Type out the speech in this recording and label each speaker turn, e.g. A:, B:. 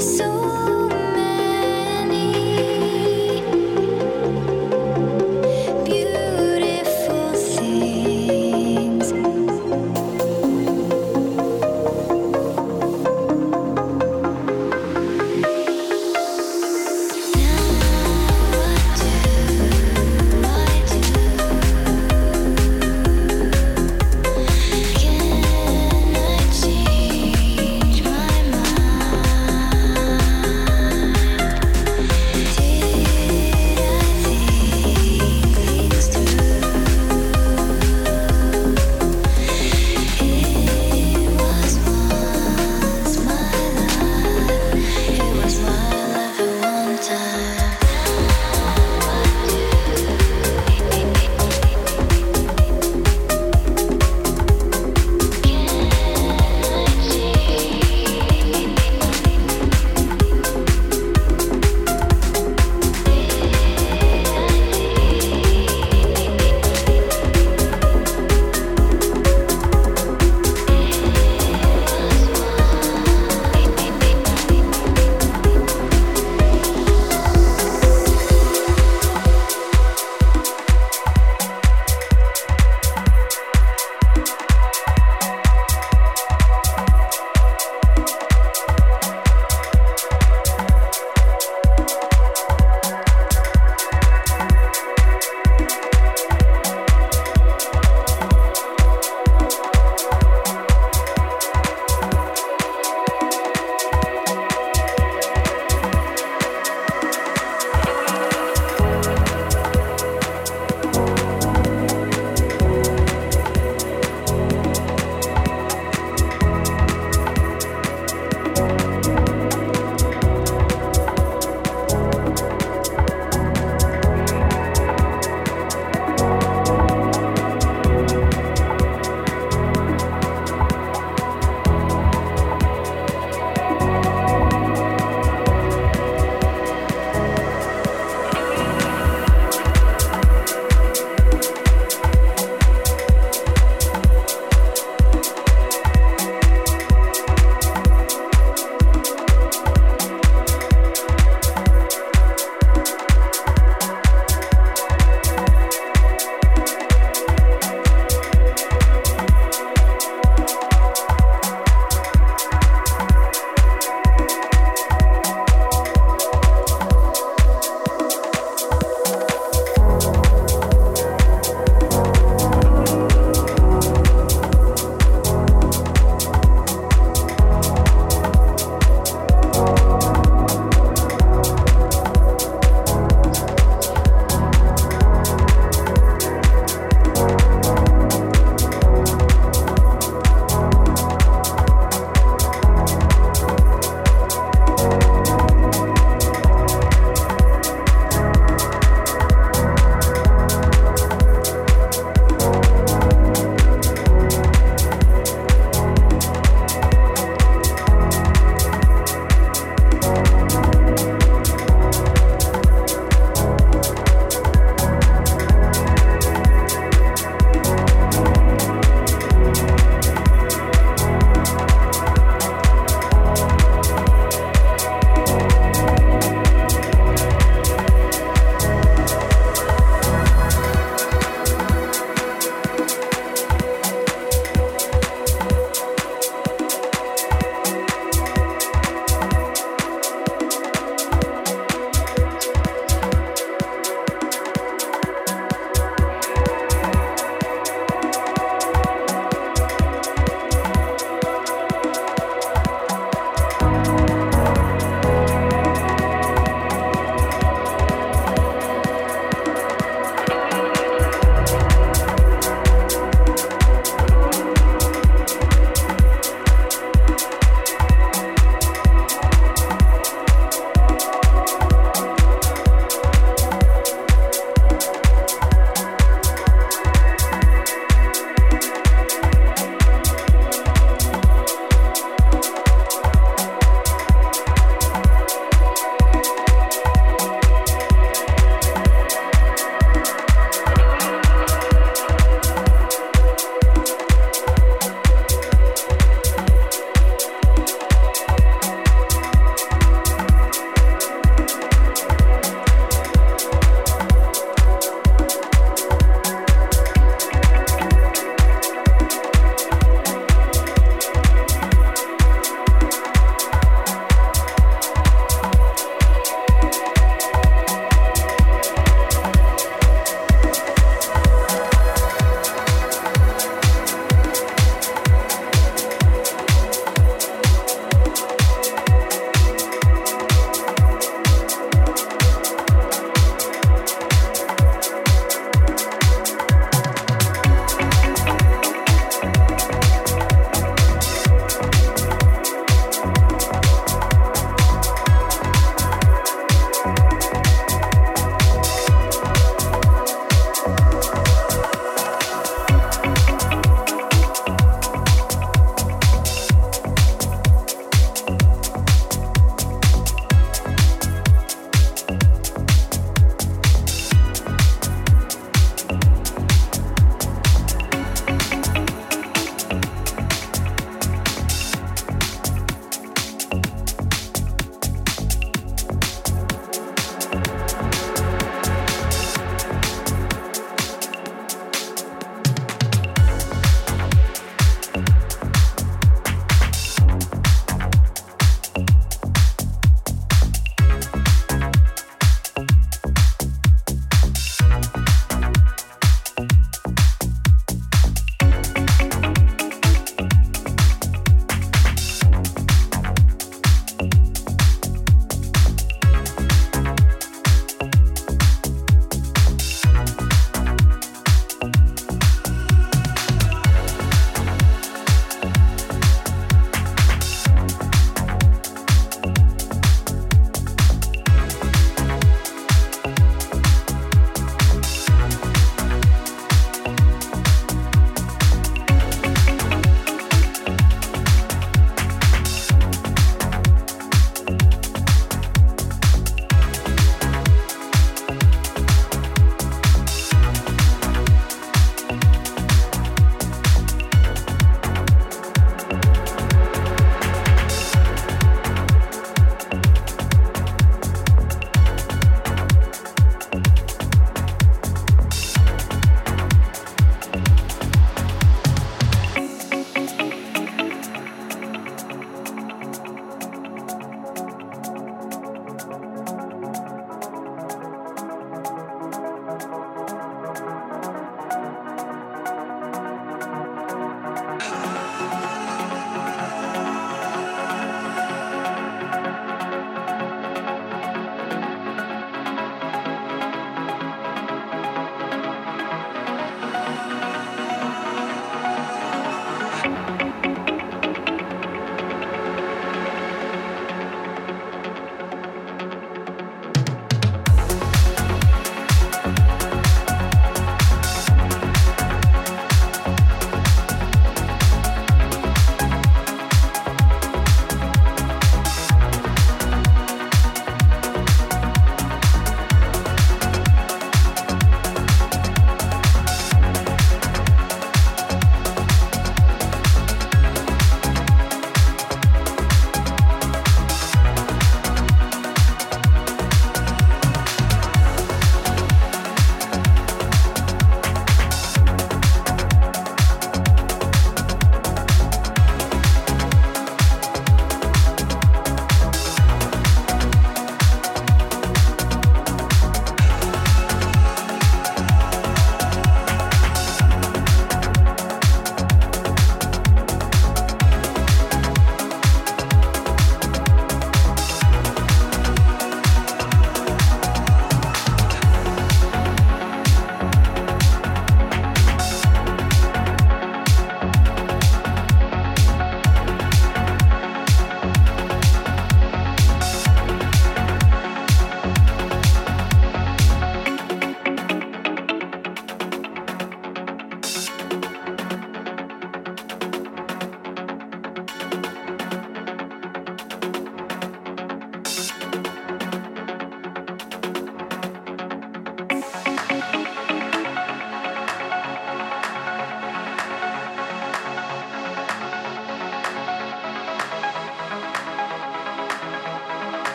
A: so